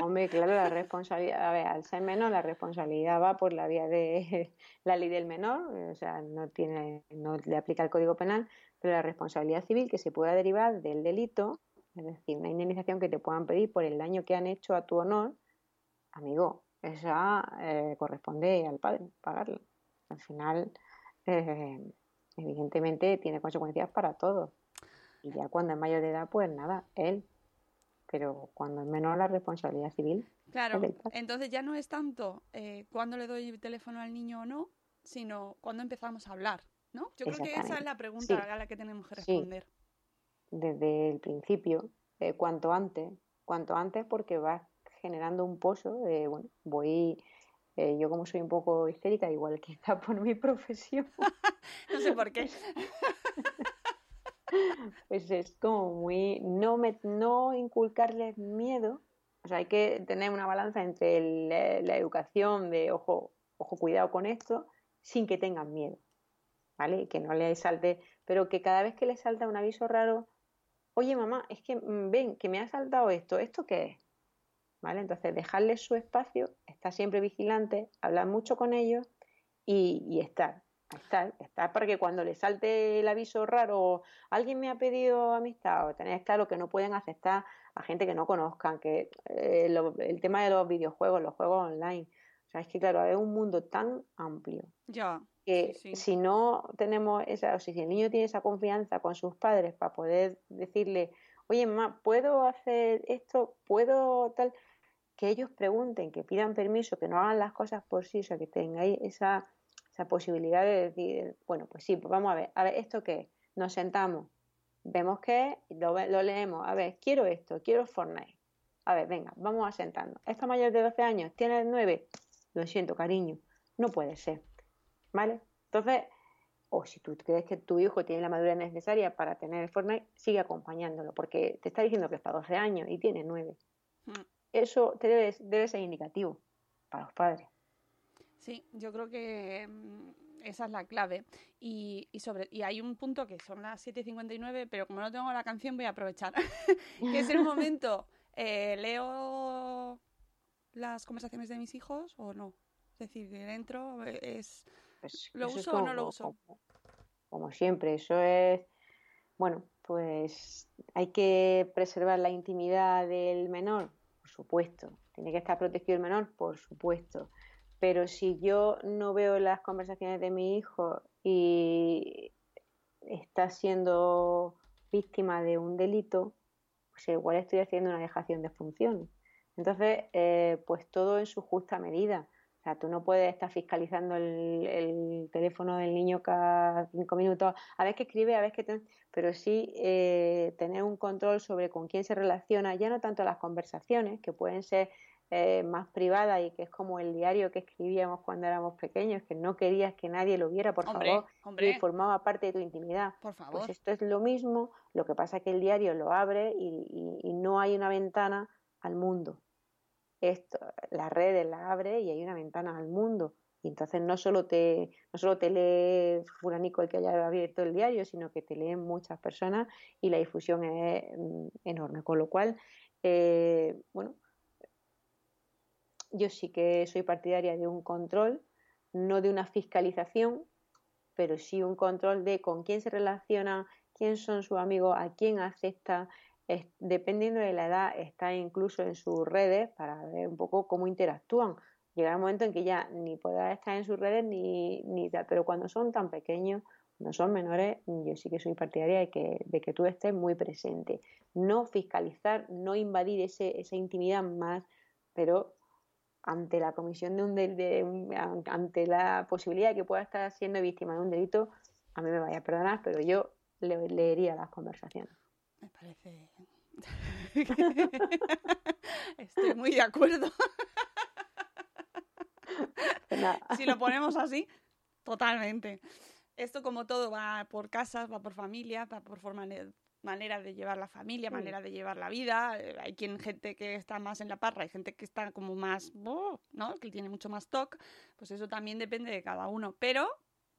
Hombre, claro, la responsabilidad, a ver, al ser menor, la responsabilidad va por la vía de la ley del menor, o sea, no tiene, no le aplica el Código Penal, pero la responsabilidad civil que se pueda derivar del delito es decir, una indemnización que te puedan pedir por el daño que han hecho a tu honor, amigo, esa eh, corresponde al padre pagarla. Al final, eh, evidentemente, tiene consecuencias para todos. Y ya cuando es mayor de edad, pues nada, él. Pero cuando es menor, la responsabilidad civil. Claro, entonces ya no es tanto eh, cuándo le doy el teléfono al niño o no, sino cuándo empezamos a hablar, ¿no? Yo creo que esa es la pregunta Sí. a la que tenemos que Sí. Desde el principio, eh, cuanto antes, cuanto antes porque vas generando un pozo de, bueno, voy, eh, yo como soy un poco histérica, igual quizá por mi profesión, No sé por qué. pues es como muy, no, me, no inculcarles miedo, o sea, hay que tener una balanza entre el- la, la educación de, ojo, ojo, cuidado con esto, sin que tengan miedo, ¿vale? Que no les salte, pero que cada vez que les salta un aviso raro, oye mamá, es que mm, ven, que me ha saltado esto, ¿esto qué es? ¿Vale? Entonces, dejarles su espacio, estar siempre vigilante, hablar mucho con ellos y, estar, estar, estar para que cuando les salte el aviso raro, alguien me ha pedido amistad, o tener claro que no pueden aceptar a gente que no conozcan, que eh, el tema de los videojuegos, los juegos online, o sea, es que claro, es un mundo tan amplio Ya. Que Sí, si no tenemos esa, o si el niño tiene esa confianza con sus padres para poder decirle, oye, mamá, ¿puedo hacer esto? ¿Puedo tal? Que ellos pregunten, que pidan permiso, que no hagan las cosas por sí, o sea, que tengáis esa, esa posibilidad de decir, bueno, pues sí, pues vamos a ver, a ver, ¿esto qué es? Nos sentamos, vemos qué es, lo, lo leemos, a ver, quiero esto, quiero Fortnite. A ver, venga, vamos a sentarnos. ¿Esta mayor de 12 años tiene 9? Lo siento, cariño, no puede ser. ¿Vale? Entonces, o si tú crees que tu hijo tiene la madurez necesaria para tener el Fortnite, sigue acompañándolo, porque te está diciendo que es para 12 años y tiene 9. Mm. Eso te debe, debe ser indicativo para los padres. Sí, yo creo que mm, esa es la clave. Y, y sobre, y hay un punto que son las 7.59, pero como no tengo la canción voy a aprovechar. que es el momento, eh, ¿leo las conversaciones de mis hijos o no? Es decir, que dentro es... Pues ¿Lo uso o no lo uso? Como, como siempre, eso es, bueno, pues hay que preservar la intimidad del menor, por supuesto. Tiene que estar protegido el menor, por supuesto. Pero si yo no veo las conversaciones de mi hijo y está siendo víctima de un delito, pues igual estoy haciendo una dejación de funciones. Entonces, eh, pues todo en su justa medida. O sea, tú no puedes estar fiscalizando el, el teléfono del niño cada cinco minutos, a ver qué escribe, a ver qué... te- Pero sí eh, tener un control sobre con quién se relaciona, ya no tanto las conversaciones, que pueden ser eh, más privadas y que es como el diario que escribíamos cuando éramos pequeños, que no querías que nadie lo viera, por Hombre, favor, hombre. y formaba parte de tu intimidad. Por favor. Pues esto es lo mismo, lo que pasa es que el diario lo abre y, y- y no hay una ventana al mundo. Esto, las redes la abre y hay una ventana al mundo. Y entonces no solo te, no solo te lee Furanico el que haya abierto el diario, sino que te leen muchas personas y la difusión es mm, enorme. Con lo cual, eh, bueno, yo sí que soy partidaria de un control, no de una fiscalización, pero sí un control de con quién se relaciona, quién son sus amigos, a quién acepta, es- dependiendo de la edad, está incluso en sus redes para ver un poco cómo interactúan. Llegará un momento en que ya ni podrá estar en sus redes ni, ni pero cuando son tan pequeños, cuando son menores, yo sí que soy partidaria de que, de que tú estés muy presente. No fiscalizar, no invadir ese, esa intimidad más, pero ante la comisión de un, de ante la posibilidad de que pueda estar siendo víctima de un delito, a mí me vaya a perdonar, pero yo le- leería las conversaciones. Me parece... Estoy muy de acuerdo. Pues si lo ponemos así, totalmente. Esto como todo va por casas, va por familia, va por forma manera de llevar la familia, Mm. manera de llevar la vida. Eh, Hay quien gente que está más en la parra, hay gente que está como más, ¡oh! ¿no? Que tiene mucho más TOC. Pues eso también depende de cada uno. Pero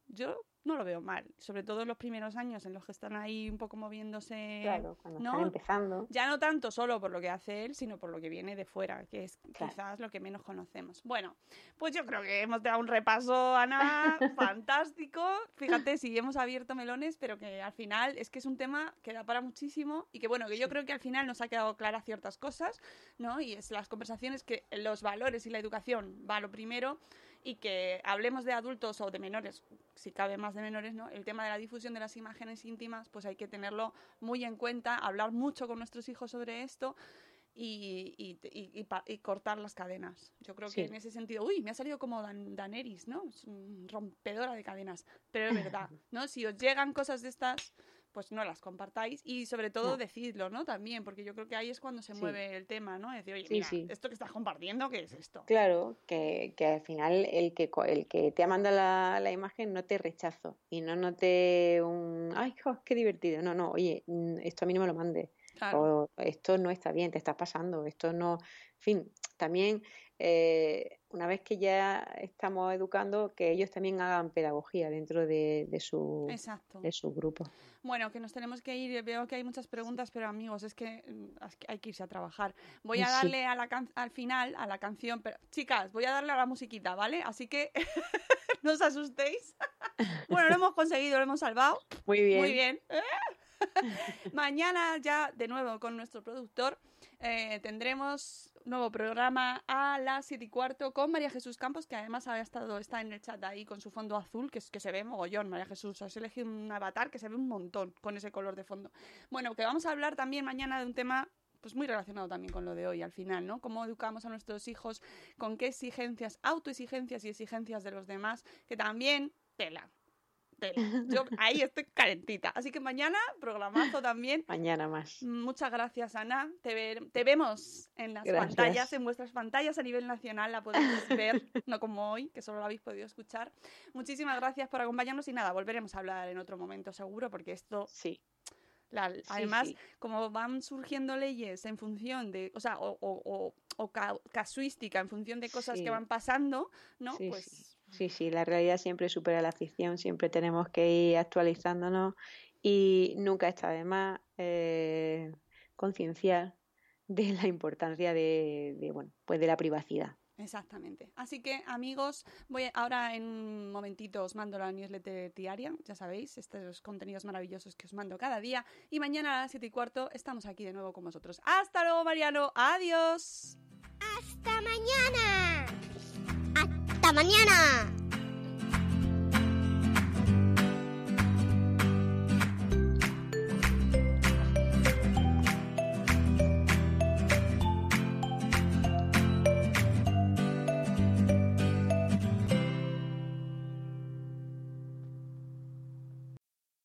yo no lo veo mal. Sobre todo en los primeros años en los que están ahí un poco moviéndose. Claro, cuando ¿no? están empezando. Ya no tanto solo por lo que hace él, sino por lo que viene de fuera, que es Claro. quizás lo que menos conocemos. Bueno, pues yo creo que hemos dado un repaso, Ana, fantástico. Fíjate, si hemos abierto melones, pero que al final es que es un tema que da para muchísimo y que bueno, que yo creo que al final nos ha quedado claras ciertas cosas, ¿no? Y es las conversaciones que los valores y la educación va lo primero y que hablemos de adultos o de menores, si cabe más de menores, ¿no? El tema de la difusión de las imágenes íntimas, pues hay que tenerlo muy en cuenta, hablar mucho con nuestros hijos sobre esto y, y- y- y pa- y cortar las cadenas. Yo creo que en ese sentido, uy, me ha salido como Dan- Daenerys, ¿no? Es rompedora de cadenas, pero es verdad, ¿no? Si os llegan cosas de estas, pues no las compartáis y sobre todo No. decidlo, ¿no? También, porque yo creo que ahí es cuando se Sí. mueve el tema, ¿no? Decir, oye, Sí, mira, sí. esto que estás compartiendo, ¿qué es esto? Claro, que, que al final el que, el que te ha mandado la, la imagen no te rechazo y no note un, ay, jo, qué divertido. No, no, oye, mm, esto a mí no me lo mandes. Claro. O esto no está bien, te está pasando, esto no. En fin, también eh, una vez que ya estamos educando, que ellos también hagan pedagogía dentro de, de su, Exacto. de su grupo. Bueno, que nos tenemos que ir. Veo que hay muchas preguntas, pero amigos, es que mm, hay que irse a trabajar. Voy a Sí. darle a la can- al final a la canción, pero chicas, voy a darle a la musiquita, ¿vale? Así que no os asustéis. bueno, lo hemos conseguido, lo hemos salvado. Muy bien. Muy bien. Mañana ya de nuevo con nuestro productor eh, tendremos nuevo programa a las 7 y cuarto con María Jesús Campos, que además ha estado, está en el chat ahí con su fondo azul, que, es, que se ve mogollón. María Jesús, has elegido un avatar que se ve un montón con ese color de fondo. Bueno, que vamos a hablar también mañana de un tema pues muy relacionado también con lo de hoy al final, ¿no? Cómo educamos a nuestros hijos, con qué exigencias, autoexigencias y exigencias de los demás, que también tela. Tela. Yo ahí estoy calentita. Así que mañana, programazo también. Mañana más. Muchas gracias, Ana. Te, ver- te vemos en las Gracias. pantallas, en vuestras pantallas a nivel nacional, la podéis ver, no como hoy, que solo lo habéis podido escuchar. Muchísimas gracias por acompañarnos y nada, volveremos a hablar en otro momento seguro, porque esto Sí. la- además, sí. como van surgiendo leyes en función de, o sea, o, o- o- o ca- casuística en función de cosas Sí. que van pasando, ¿no? Sí, pues sí. Sí, la realidad siempre supera la ficción, siempre tenemos que ir actualizándonos y nunca está de más eh, concienciar de la importancia de, de, bueno, pues de la privacidad. Exactamente. Así que, amigos, voy ahora en un momentito os mando la newsletter diaria, ya sabéis, estos contenidos maravillosos que os mando cada día. Y mañana a las 7 y cuarto estamos aquí de nuevo con vosotros. Hasta luego, Mariano. Adiós. ¡Hasta mañana! ¡Hasta mañana!